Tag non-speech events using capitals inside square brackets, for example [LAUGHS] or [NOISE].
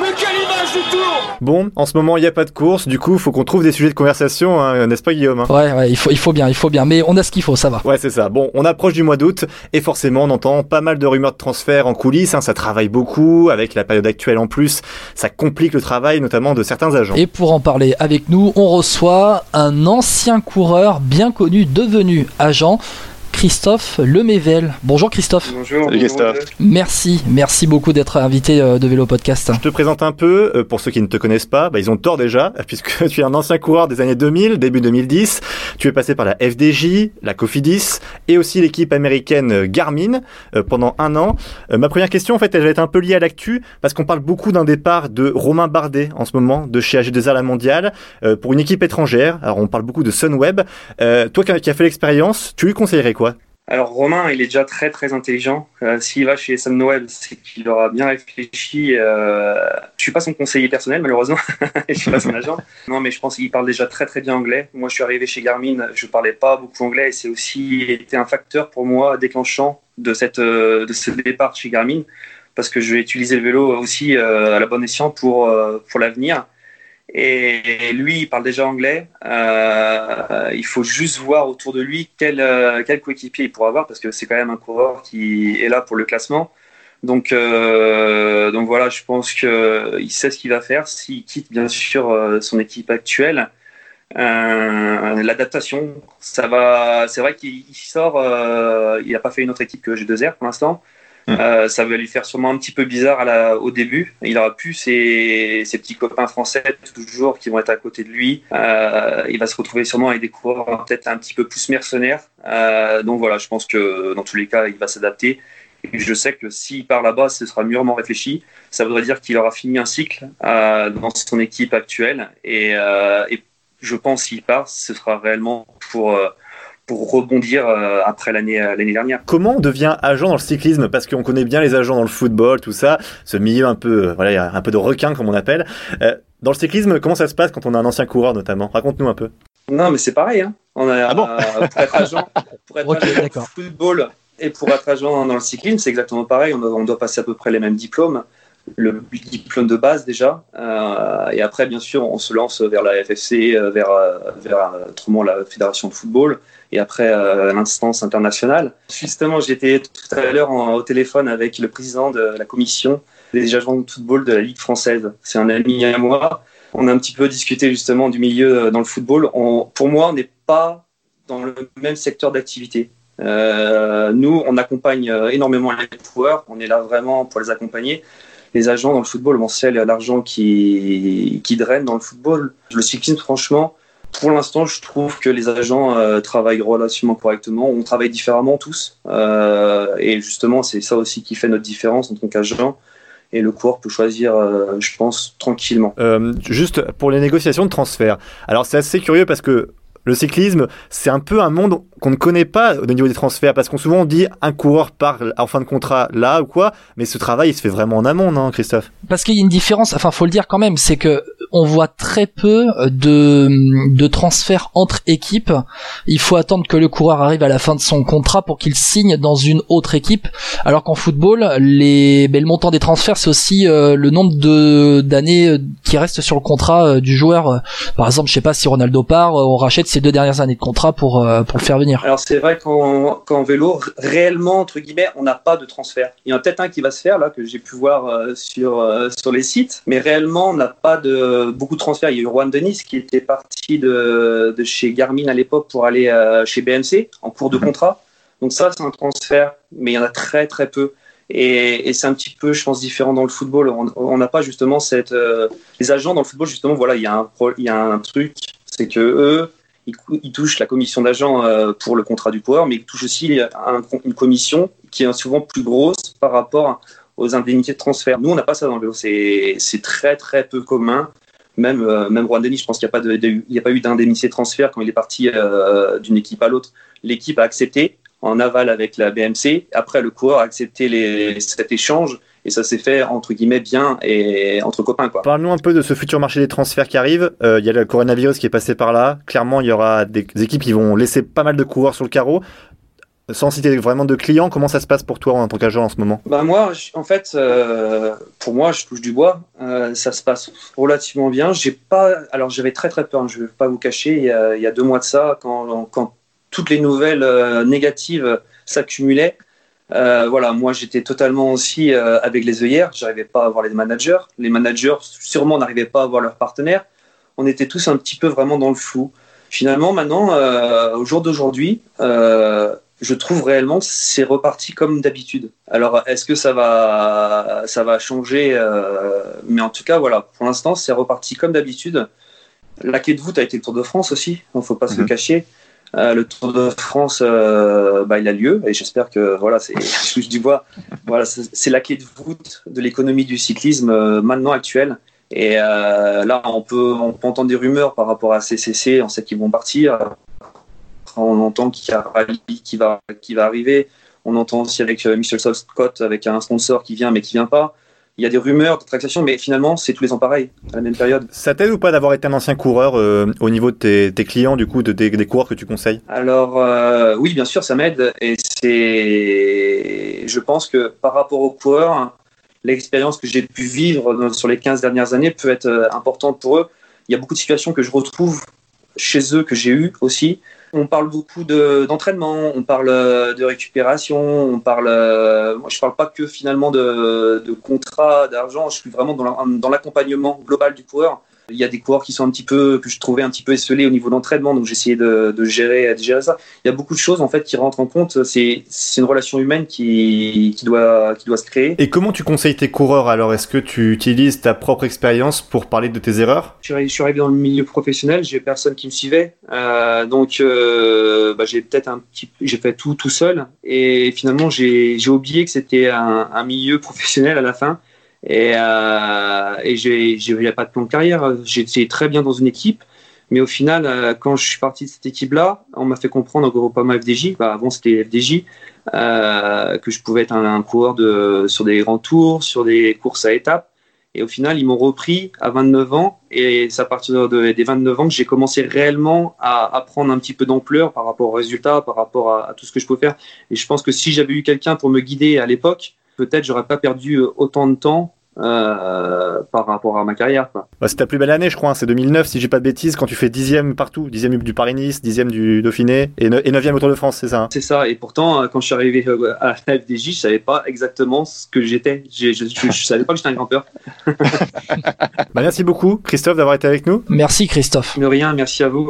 Mais quelle image du tour Bon, en ce moment, il n'y a pas de course, du coup, il faut qu'on trouve des sujets de conversation, hein, n'est-ce pas, Guillaume hein? Ouais, ouais, il faut, il faut bien, il faut bien. Mais on a ce qu'il faut, ça va. Ouais, c'est ça. Bon, on approche du mois d'août, et forcément, on entend pas mal de rumeurs de transfert en coulisses. Hein, ça travaille beaucoup, avec la période actuelle en plus. Ça complique le travail, notamment de certains agents. Et pour en parler avec nous, on reçoit un ancien coureur bien connu, devenu agent. Christophe Lemével. Bonjour Christophe. Bonjour. Salut Christophe. Merci, merci beaucoup d'être invité euh, de Vélo Podcast. Je te présente un peu, euh, pour ceux qui ne te connaissent pas, bah, ils ont tort déjà, [LAUGHS] puisque tu es un ancien coureur des années 2000, début 2010. Tu es passé par la FDJ, la Cofidis et aussi l'équipe américaine euh, Garmin pendant un an. Ma première question, en fait, elle va être un peu liée à l'actu, parce qu'on parle beaucoup d'un départ de Romain Bardet en ce moment, de chez AG2R La Mondiale, pour une équipe étrangère. Alors on parle beaucoup de Sunweb. toi qui as fait l'expérience, tu lui conseillerais quoi? Alors Romain, il est déjà très très intelligent. Euh, S'il va chez Sam Noël, c'est qu'il aura bien réfléchi. Euh, je suis pas son conseiller personnel malheureusement, [LAUGHS] je suis pas son agent. Non, mais je pense qu'il parle déjà très très bien anglais. Moi, je suis arrivé chez Garmin, je parlais pas beaucoup anglais et c'est aussi été un facteur pour moi déclenchant de cette euh, de ce départ chez Garmin parce que je vais utiliser le vélo aussi euh, à la bonne escient pour euh, pour l'avenir. Et lui, il parle déjà anglais. Euh, il faut juste voir autour de lui quel, euh, quel coéquipier il pourra avoir parce que c'est quand même un coureur qui est là pour le classement. Donc, euh, donc voilà, je pense qu'il sait ce qu'il va faire. S'il quitte bien sûr euh, son équipe actuelle, euh, l'adaptation, ça va. C'est vrai qu'il sort. Euh, il n'a pas fait une autre équipe que G2R pour l'instant. [LAUGHS] Euh, ça va lui faire sûrement un petit peu bizarre à la, au début. Il aura plus ses, ses, petits copains français toujours qui vont être à côté de lui. Euh, il va se retrouver sûrement avec des coureurs peut-être un petit peu plus mercenaires. Euh, donc voilà, je pense que dans tous les cas, il va s'adapter. Je sais que s'il part là-bas, ce sera mûrement réfléchi. Ça voudrait dire qu'il aura fini un cycle euh, dans son équipe actuelle. Et, euh, et je pense s'il part, ce sera réellement pour pour rebondir euh, après l'année euh, l'année dernière. Comment on devient agent dans le cyclisme? Parce qu'on connaît bien les agents dans le football, tout ça, ce milieu un peu, voilà, il y a un peu de requin comme on appelle. Euh, dans le cyclisme, comment ça se passe quand on a un ancien coureur notamment? Raconte-nous un peu. Non, mais c'est pareil. Hein. On a, ah bon? pour être agent, pour être [LAUGHS] okay, agent dans le football et pour être agent dans le cyclisme, c'est exactement pareil. On doit, on doit, passer à peu près les mêmes diplômes. Le diplôme de base déjà, euh, et après bien sûr on se lance vers la FFC, vers, vers autrement la fédération de football, et après euh, l'instance internationale. Justement, j'étais tout à l'heure au téléphone avec le président de la commission des agents de football de la Ligue française. C'est un ami à moi. On a un petit peu discuté justement du milieu dans le football. Pour moi, on n'est pas dans le même secteur d'activité. Euh, nous, on accompagne énormément les joueurs. On est là vraiment pour les accompagner. Les agents dans le football, on sait l'argent qui, qui draine dans le football. Le cyclisme, franchement, pour l'instant, je trouve que les agents euh, travaillent relativement correctement. On travaille différemment tous. Euh, et justement, c'est ça aussi qui fait notre différence en tant qu'agent. Et le coureur peut choisir, euh, je pense, tranquillement. Euh, juste pour les négociations de transfert. Alors, c'est assez curieux parce que le cyclisme, c'est un peu un monde qu'on ne connaît pas au niveau des transferts parce qu'on souvent dit un coureur part en fin de contrat là ou quoi, mais ce travail il se fait vraiment en amont, non, Christophe? Parce qu'il y a une différence, enfin, faut le dire quand même, c'est que on voit très peu de, de transferts entre équipes. Il faut attendre que le coureur arrive à la fin de son contrat pour qu'il signe dans une autre équipe. Alors qu'en football, les, ben, le montant des transferts, c'est aussi euh, le nombre de d'années qui restent sur le contrat euh, du joueur. Par exemple, je sais pas si Ronaldo part, on rachète ses deux dernières années de contrat pour euh, pour le faire venir. Alors c'est vrai qu'en qu'en vélo, réellement entre guillemets, on n'a pas de transfert. Il y en a peut-être un qui va se faire là que j'ai pu voir euh, sur euh, sur les sites, mais réellement on n'a pas de beaucoup de transferts. Il y a eu Juan Denis qui était parti de, de chez Garmin à l'époque pour aller euh, chez BMC en cours de contrat. Donc ça, c'est un transfert, mais il y en a très très peu. Et, et c'est un petit peu, je pense, différent dans le football. On n'a pas justement cette... Euh, les agents dans le football, justement, voilà, il y a un, il y a un truc, c'est que eux, ils, ils touchent la commission d'agent euh, pour le contrat du coureur, mais ils touchent aussi un, une commission qui est souvent plus grosse par rapport aux indemnités de transfert. Nous, on n'a pas ça dans le vélo. C'est très très peu commun même euh, même Juan je pense qu'il n'y a pas de, il eu d'indemnité de transfert quand il est parti euh, d'une équipe à l'autre. L'équipe a accepté en aval avec la BMC. Après, le coureur a accepté cet échange et ça s'est fait entre guillemets bien et entre copains. quoi. Parle-nous un peu de ce futur marché des transferts qui arrive. Il euh, y a le coronavirus qui est passé par là. Clairement, il y aura des équipes qui vont laisser pas mal de coureurs sur le carreau. Sans citer vraiment de clients, comment ça se passe pour toi en tant qu'agent en ce moment? Bah Moi, en fait, euh, pour moi, je touche du bois. Euh, ça se passe relativement bien. Pas, alors j'avais très très peur, hein, je ne vais pas vous cacher, il y, a, deux mois de ça, quand, quand toutes les nouvelles euh, négatives s'accumulaient. Voilà, moi j'étais totalement aussi avec les œillères, j'arrivais pas à voir les managers, les managers sûrement n'arrivaient pas à voir leurs partenaires, on était tous un petit peu vraiment dans le flou. Finalement, maintenant, au jour d'aujourd'hui, je trouve réellement c'est reparti comme d'habitude. Alors, est-ce que ça va, ça va changer Mais en tout cas, voilà, pour l'instant, c'est reparti comme d'habitude. La clé de voûte a été le Tour de France aussi, il ne faut pas se le mhm. cacher. Euh, le Tour de France, euh, bah, il a lieu et j'espère que voilà, c'est [LAUGHS] je du bois. Voilà, c'est la clé de voûte de l'économie du cyclisme euh, maintenant actuelle. Et là, on peut, on peut entendre des rumeurs par rapport à CCC. On sait qu'ils vont partir. On entend qu'il y a Rally qui va, qui va arriver. On entend aussi avec Michel Scott avec un sponsor qui vient mais qui vient pas il y a des rumeurs de taxation, mais finalement, c'est tous les ans pareil, à la même période. Ça t'aide ou pas d'avoir été un ancien coureur euh, au niveau de tes, clients, du coup, de, des coureurs que tu conseilles? Alors, euh, oui, bien sûr, ça m'aide. Et c'est. Je pense que par rapport aux coureurs, l'expérience que j'ai pu vivre sur les 15 dernières années peut être euh, importante pour eux. Il y a beaucoup de situations que je retrouve chez eux, que j'ai eues aussi, on parle beaucoup d'entraînement, on parle euh, de récupération, on parle. Euh, moi, je parle pas que finalement de, de contrat, d'argent. Je suis vraiment dans l'accompagnement global du coureur. Il y a des coureurs qui sont un petit peu que je trouvais un petit peu esselés au niveau d'entraînement, donc j'essayais de, de, gérer, de gérer ça. Il y a beaucoup de choses en fait qui rentrent en compte. C'est une relation humaine qui, qui, doit, qui doit se créer. Et comment tu conseilles tes coureurs alors? Est-ce que tu utilises ta propre expérience pour parler de tes erreurs? Je suis, arrivé dans le milieu professionnel, j'ai personne qui me suivait, euh, donc euh, bah, j'ai peut-être un petit, j'ai fait tout tout seul, et finalement j'ai oublié que c'était un, un milieu professionnel à la fin. Et, euh, et j'ai pas de plan de carrière. J'étais très bien dans une équipe. Mais au final, euh, quand je suis parti de cette équipe-là, on m'a fait comprendre au Groupama FDJ, bah avant c'était FDJ, euh, que je pouvais être un, coureur de, sur des grands tours, sur des courses à étapes. Et au final, ils m'ont repris à 29 ans. Et c'est à partir de, des 29 ans que j'ai commencé réellement à, à, prendre un petit peu d'ampleur par rapport aux résultats, par rapport à, tout ce que je peux faire. Et je pense que si j'avais eu quelqu'un pour me guider à l'époque, peut-être j'aurais pas perdu euh, autant de temps euh, par rapport à ma carrière. Bah, c'est ta plus belle année, je crois. Hein. C'est 2009, si j'ai pas de bêtises, quand tu fais dixième partout, dixième du Paris-Nice, dixième du Dauphiné et, neuvième au Tour de France, c'est ça hein? C'est ça. Et pourtant, euh, quand je suis arrivé à la FDJ, je savais pas exactement ce que j'étais. Je, je, je, savais pas que j'étais un grimpeur. [LAUGHS] bah, merci beaucoup, Christophe, d'avoir été avec nous. Merci, Christophe. De rien, merci à vous.